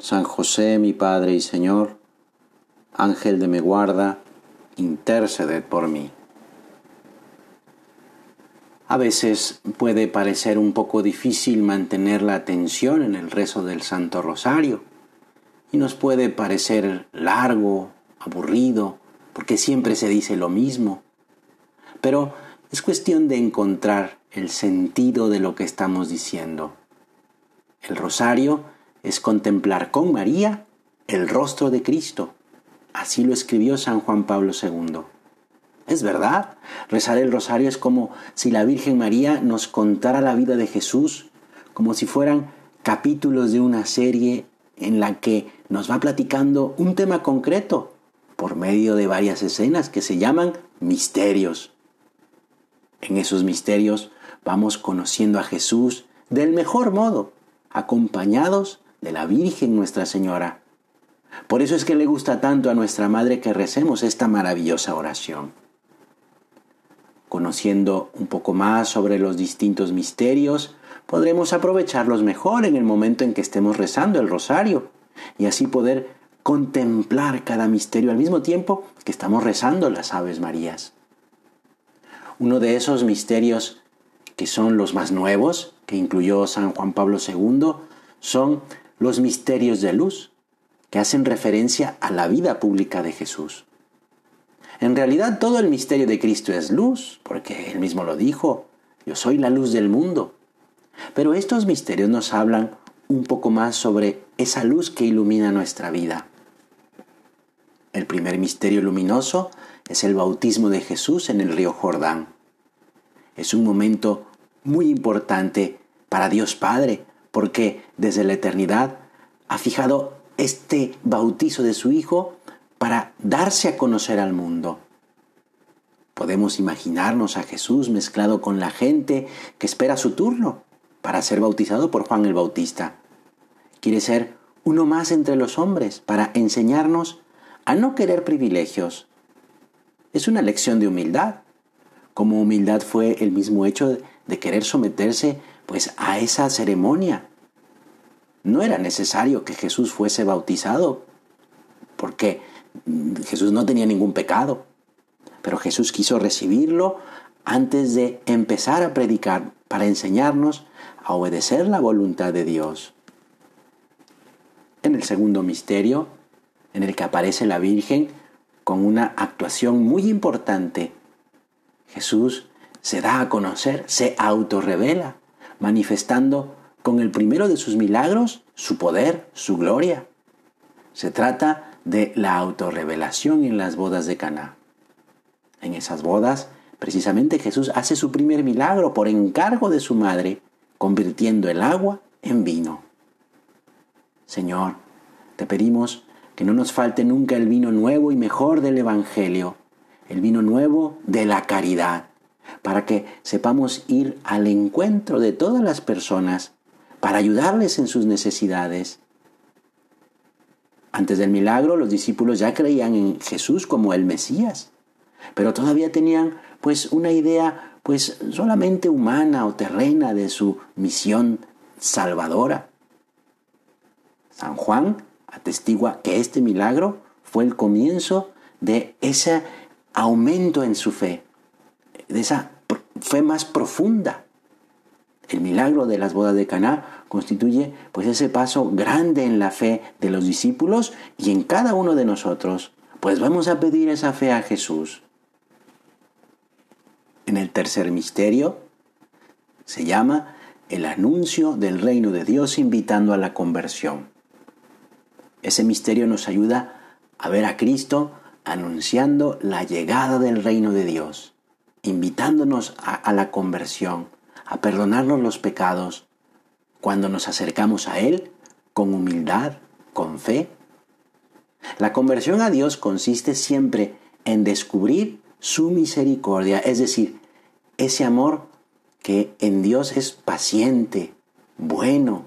San José, mi Padre y Señor, Ángel de mi guarda, interceded por mí. A veces puede parecer un poco difícil mantener la atención en el rezo del Santo Rosario y nos puede parecer largo, aburrido, porque siempre se dice lo mismo. Pero es cuestión de encontrar el sentido de lo que estamos diciendo. El rosario es contemplar con María el rostro de Cristo. Así lo escribió San Juan Pablo II. Es verdad, rezar el rosario es como si la Virgen María nos contara la vida de Jesús, como si fueran capítulos de una serie en la que nos va platicando un tema concreto por medio de varias escenas que se llaman misterios. En esos misterios vamos conociendo a Jesús del mejor modo, acompañados de la Virgen Nuestra Señora. Por eso es que le gusta tanto a nuestra Madre que recemos esta maravillosa oración. Conociendo un poco más sobre los distintos misterios, podremos aprovecharlos mejor en el momento en que estemos rezando el rosario y así poder contemplar cada misterio al mismo tiempo que estamos rezando las Aves Marías. Uno de esos misterios que son los más nuevos, que incluyó San Juan Pablo II, son los misterios de luz, que hacen referencia a la vida pública de Jesús. En realidad todo el misterio de Cristo es luz, porque él mismo lo dijo, yo soy la luz del mundo. Pero estos misterios nos hablan un poco más sobre esa luz que ilumina nuestra vida. El primer misterio luminoso es el bautismo de Jesús en el río Jordán. Es un momento muy importante para Dios Padre, porque desde la eternidad ha fijado este bautizo de su Hijo para darse a conocer al mundo. Podemos imaginarnos a Jesús mezclado con la gente que espera su turno para ser bautizado por Juan el Bautista. Quiere ser uno más entre los hombres para enseñarnos a no querer privilegios. Es una lección de humildad, como humildad fue el mismo hecho de querer someterse pues a esa ceremonia. No era necesario que Jesús fuese bautizado, porque Jesús no tenía ningún pecado, pero Jesús quiso recibirlo antes de empezar a predicar para enseñarnos a obedecer la voluntad de Dios. En el segundo misterio, en el que aparece la Virgen con una actuación muy importante, Jesús se da a conocer, se autorrevela manifestando con el primero de sus milagros su poder, su gloria. Se trata de la autorrevelación en las bodas de Caná. En esas bodas, precisamente Jesús hace su primer milagro por encargo de su madre, convirtiendo el agua en vino. Señor, te pedimos que no nos falte nunca el vino nuevo y mejor del Evangelio, el vino nuevo de la caridad, para que sepamos ir al encuentro de todas las personas, para ayudarles en sus necesidades. Antes del milagro, los discípulos ya creían en Jesús como el Mesías, pero todavía tenían pues una idea pues solamente humana o terrena de su misión salvadora. San Juan atestigua que este milagro fue el comienzo de ese aumento en su fe de esa fe más profunda. El milagro de las bodas de Caná constituye pues ese paso grande en la fe de los discípulos y en cada uno de nosotros. Pues vamos a pedir esa fe a Jesús. En el tercer misterio se llama el anuncio del reino de Dios invitando a la conversión. Ese misterio nos ayuda a ver a Cristo anunciando la llegada del reino de Dios invitándonos a, la conversión, a perdonarnos los pecados, cuando nos acercamos a Él con humildad, con fe, La conversión a Dios consiste siempre en descubrir su misericordia, es decir, ese amor que en Dios es paciente, bueno,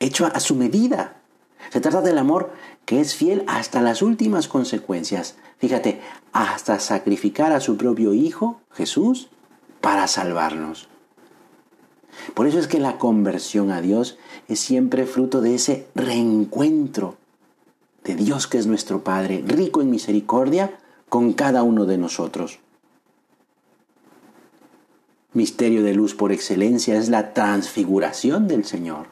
hecho a su medida. Se trata del amor que es fiel hasta las últimas consecuencias. Fíjate, hasta sacrificar a su propio Hijo, Jesús, para salvarnos. Por eso es que la conversión a Dios es siempre fruto de ese reencuentro de Dios que es nuestro Padre, rico en misericordia con cada uno de nosotros. Misterio de luz por excelencia es la transfiguración del Señor.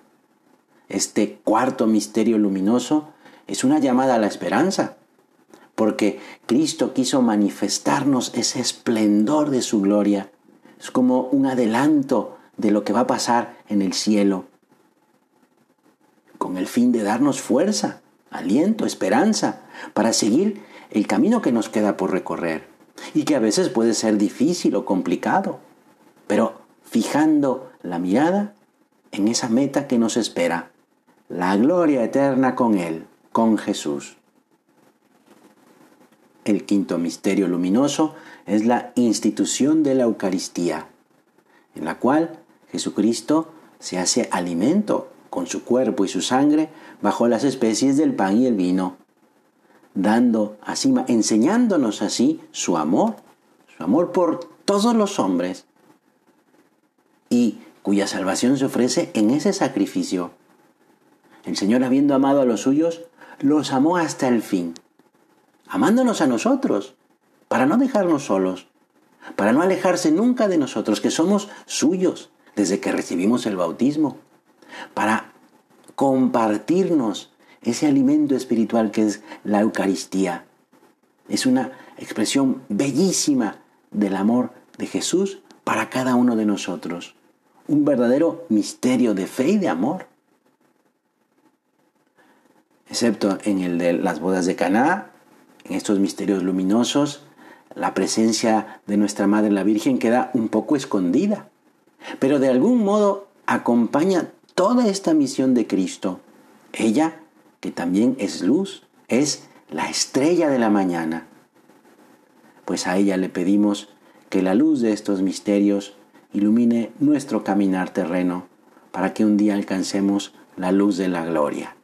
Este cuarto misterio luminoso es una llamada a la esperanza, porque Cristo quiso manifestarnos ese esplendor de su gloria. Es como un adelanto de lo que va a pasar en el cielo, con el fin de darnos fuerza, aliento, esperanza, para seguir el camino que nos queda por recorrer y que a veces puede ser difícil o complicado, pero fijando la mirada en esa meta que nos espera, la gloria eterna con Él, con Jesús. El quinto misterio luminoso es la institución de la Eucaristía, en la cual Jesucristo se hace alimento con su cuerpo y su sangre bajo las especies del pan y el vino, dando así, enseñándonos así su amor, su amor por todos los hombres, y cuya salvación se ofrece en ese sacrificio. El Señor, habiendo amado a los suyos, los amó hasta el fin, amándonos a nosotros, para no dejarnos solos, para no alejarse nunca de nosotros, que somos suyos, desde que recibimos el bautismo, para compartirnos ese alimento espiritual que es la Eucaristía. Es una expresión bellísima del amor de Jesús para cada uno de nosotros. Un verdadero misterio de fe y de amor. Excepto en el de las bodas de Caná, en estos misterios luminosos, la presencia de nuestra Madre la Virgen queda un poco escondida pero de algún modo acompaña toda esta misión de Cristo. Ella, que también es luz, es la estrella de la mañana. Pues a ella le pedimos que la luz de estos misterios ilumine nuestro caminar terreno para que un día alcancemos la luz de la gloria.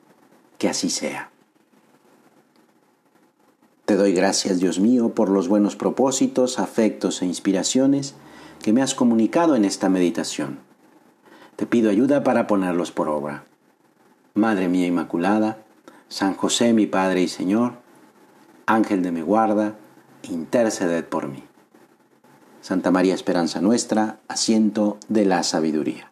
Que así sea. Te doy gracias, Dios mío, por los buenos propósitos, afectos e inspiraciones que me has comunicado en esta meditación. Te pido ayuda para ponerlos por obra. Madre mía Inmaculada, San José mi Padre y Señor, Ángel de mi guarda, interceded por mí. Santa María Esperanza nuestra, asiento de la sabiduría.